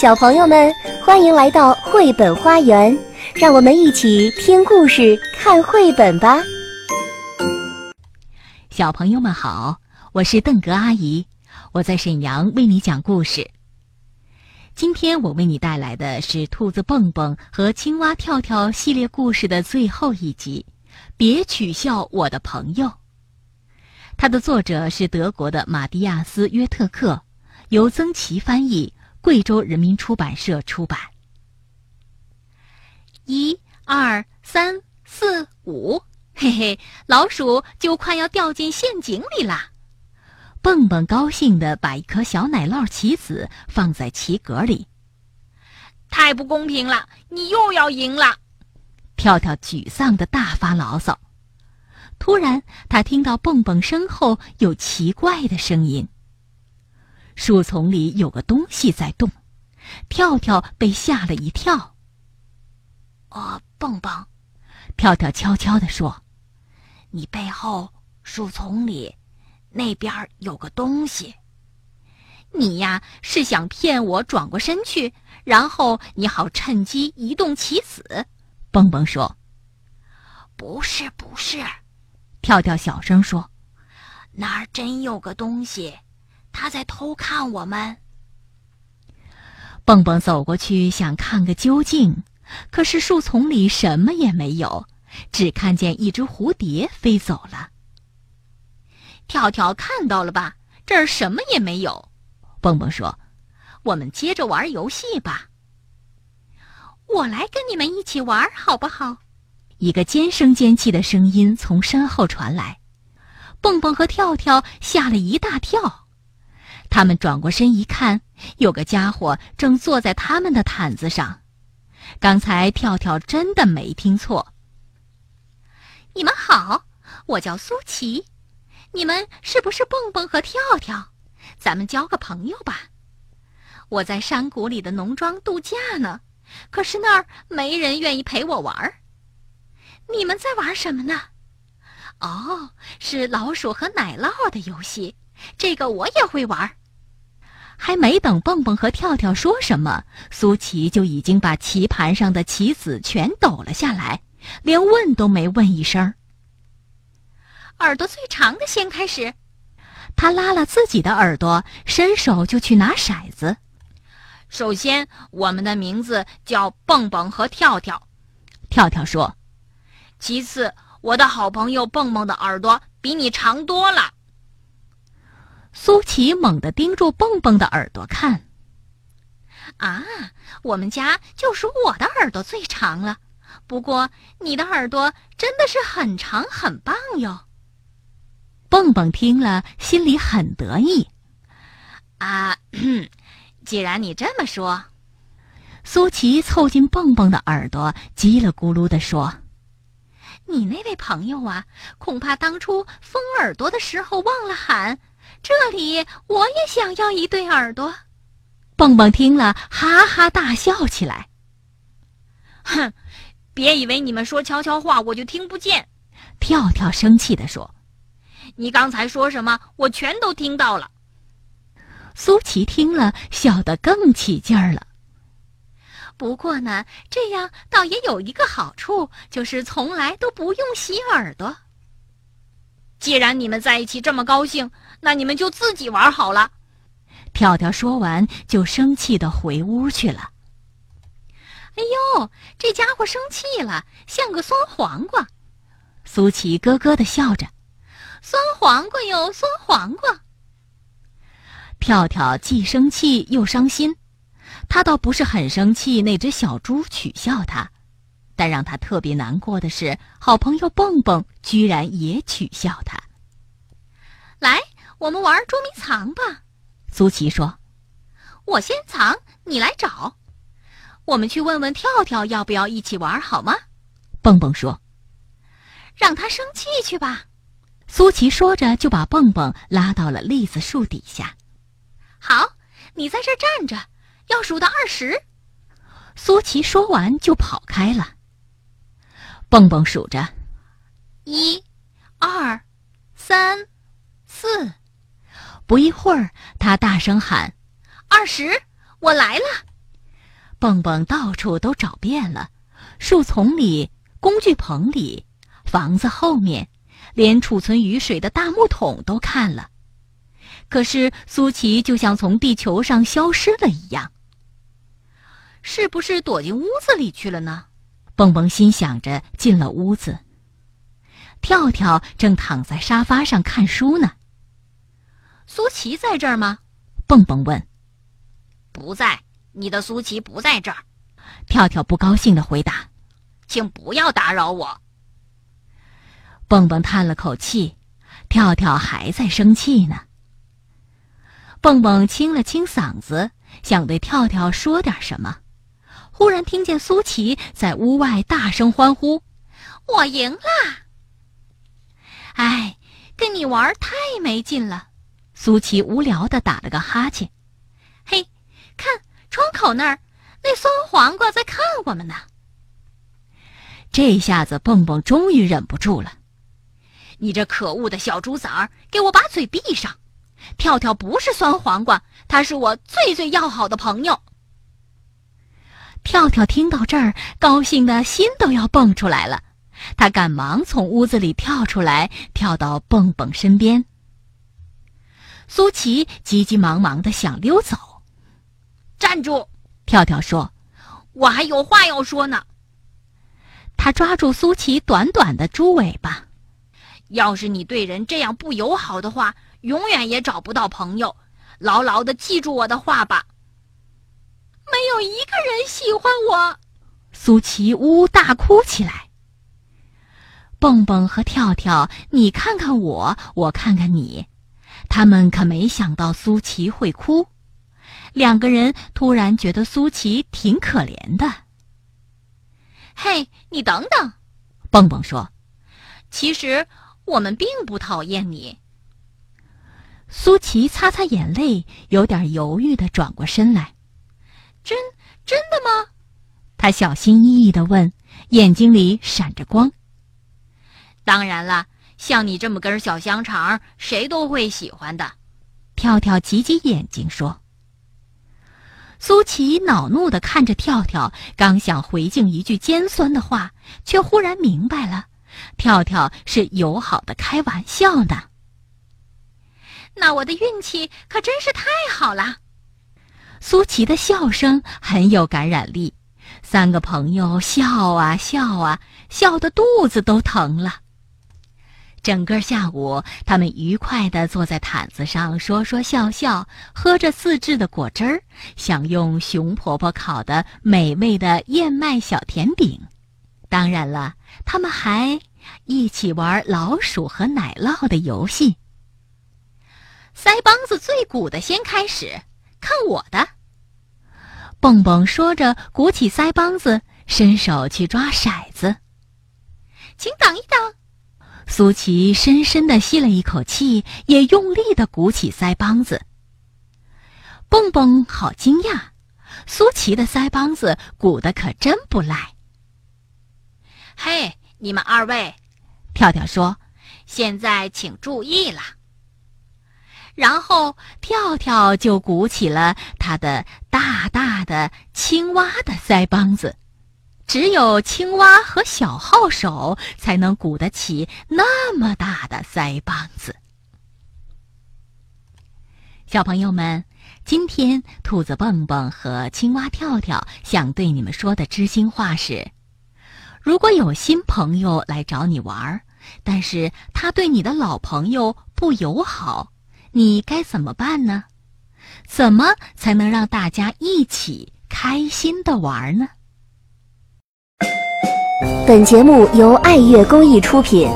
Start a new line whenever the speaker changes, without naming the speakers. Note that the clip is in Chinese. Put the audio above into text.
小朋友们，欢迎来到绘本花园，让我们一起听故事、看绘本吧。
小朋友们好，我是邓格阿姨，我在沈阳为你讲故事。今天我为你带来的是《兔子蹦蹦和青蛙跳跳》系列故事的最后一集，《别取笑我的朋友》。它的作者是德国的马蒂亚斯·约特克，由曾琦翻译。贵州人民出版社出版。一、二、三、四、五，嘿嘿，老鼠就快要掉进陷阱里啦！蹦蹦高兴地把一颗小奶酪棋子放在棋格里。
太不公平了，你又要赢了！
跳跳沮丧地大发牢骚。突然，他听到蹦蹦身后有奇怪的声音。树丛里有个东西在动，跳跳被吓了一跳。
哦，蹦蹦，
跳跳悄悄地说：“
你背后树丛里那边有个东西。
你呀是想骗我转过身去，然后你好趁机移动棋子。”蹦蹦说：“
不是，不是。”
跳跳小声说：“
那儿真有个东西。”他在偷看我们。
蹦蹦走过去想看个究竟，可是树丛里什么也没有，只看见一只蝴蝶飞走了。跳跳看到了吧？这儿什么也没有。蹦蹦说：“我们接着玩游戏吧。”
我来跟你们一起玩，好不好？
一个尖声尖气的声音从身后传来，蹦蹦和跳跳吓了一大跳。他们转过身一看，有个家伙正坐在他们的毯子上。刚才跳跳真的没听错。
你们好，我叫苏琪，你们是不是蹦蹦和跳跳？咱们交个朋友吧。我在山谷里的农庄度假呢，可是那儿没人愿意陪我玩儿。你们在玩什么呢？哦，是老鼠和奶酪的游戏，这个我也会玩。
还没等蹦蹦和跳跳说什么，苏琪就已经把棋盘上的棋子全抖了下来，连问都没问一声。
耳朵最长的先开始。
他拉了自己的耳朵，伸手就去拿骰子。
首先，我们的名字叫蹦蹦和跳跳。
跳跳说：“
其次，我的好朋友蹦蹦的耳朵比你长多了。”
苏琪猛地盯住蹦蹦的耳朵看。
啊，我们家就属我的耳朵最长了，不过你的耳朵真的是很长很棒哟。
蹦蹦听了，心里很得意。
啊，既然你这么说，
苏琪凑近蹦蹦的耳朵，叽里咕噜地说：“
你那位朋友啊，恐怕当初封耳朵的时候忘了喊。”这里我也想要一对耳朵，
蹦蹦听了哈哈大笑起来。
哼，别以为你们说悄悄话我就听不见。
跳跳生气地说：“
你刚才说什么？我全都听到了。”
苏琪听了，笑得更起劲儿了。
不过呢，这样倒也有一个好处，就是从来都不用洗耳朵。既然你们在一起这么高兴，那你们就自己玩好了。
跳跳说完，就生气的回屋去了。
哎呦，这家伙生气了，像个酸黄瓜。
苏琪咯咯的笑着：“
酸黄瓜哟，酸黄瓜。”
跳跳既生气又伤心，他倒不是很生气那只小猪取笑他。但让他特别难过的是，好朋友蹦蹦居然也取笑他。
来，我们玩捉迷藏吧，
苏琪说：“
我先藏，你来找。我们去问问跳跳要不要一起玩，好吗？”
蹦蹦说：“
让他生气去吧。”
苏琪说着，就把蹦蹦拉到了栗子树底下。
好，你在这站着，要数到二十。
苏琪说完就跑开了。蹦蹦数着，
一、二、三、四。
不一会儿，他大声喊：“
二十，我来了！”
蹦蹦到处都找遍了，树丛里、工具棚里、房子后面，连储存雨水的大木桶都看了。可是苏琪就像从地球上消失了一样。
是不是躲进屋子里去了呢？
蹦蹦心想着，进了屋子。跳跳正躺在沙发上看书呢。
苏琪在这儿吗？
蹦蹦问。
不在，你的苏琪不在这儿。
跳跳不高兴的回答：“
请不要打扰我。”
蹦蹦叹了口气，跳跳还在生气呢。蹦蹦清了清嗓子，想对跳跳说点什么，忽然听见苏琪在屋外大声欢呼：“
我赢了！”哎，跟你玩太没劲了。
苏琪无聊的打了个哈欠。
嘿，看窗口那儿，那酸黄瓜在看我们呢。
这下子蹦蹦终于忍不住了：“
你这可恶的小猪崽儿，给我把嘴闭上！跳跳不是酸黄瓜，他是我最最要好的朋友。”
跳跳听到这儿，高兴的心都要蹦出来了。他赶忙从屋子里跳出来，跳到蹦蹦身边。苏琪急急忙忙的想溜走，
站住！
跳跳说：“
我还有话要说呢。”
他抓住苏琪短短的猪尾巴：“
要是你对人这样不友好的话，永远也找不到朋友。牢牢的记住我的话吧。”没有一个人喜欢我，
苏琪呜呜大哭起来。蹦蹦和跳跳，你看看我，我看看你，他们可没想到苏琪会哭。两个人突然觉得苏琪挺可怜的。
嘿，你等等，
蹦蹦说：“
其实我们并不讨厌你。”
苏琪擦擦眼泪，有点犹豫的转过身来：“
真真的吗？”
他小心翼翼的问，眼睛里闪着光。
当然了，像你这么根小香肠，谁都会喜欢的。
跳跳挤挤眼睛说：“苏琪恼怒的看着跳跳，刚想回敬一句尖酸的话，却忽然明白了，跳跳是友好的开玩笑呢。
那我的运气可真是太好了。”
苏琪的笑声很有感染力，三个朋友笑啊笑啊，笑得肚子都疼了。整个下午，他们愉快地坐在毯子上说说笑笑，喝着自制的果汁儿，享用熊婆婆烤的美味的燕麦小甜饼。当然了，他们还一起玩老鼠和奶酪的游戏。
腮帮子最鼓的先开始，看我的！
蹦蹦说着，鼓起腮帮子，伸手去抓骰子。
请等一等。
苏琪深深的吸了一口气，也用力的鼓起腮帮子。蹦蹦好惊讶，苏琪的腮帮子鼓得可真不赖。
嘿，你们二位，
跳跳说：“
现在请注意了。”
然后跳跳就鼓起了他的大大的青蛙的腮帮子。只有青蛙和小号手才能鼓得起那么大的腮帮子。小朋友们，今天兔子蹦蹦和青蛙跳跳想对你们说的知心话是：如果有新朋友来找你玩，但是他对你的老朋友不友好，你该怎么办呢？怎么才能让大家一起开心的玩呢？
本节目由爱乐公益出品。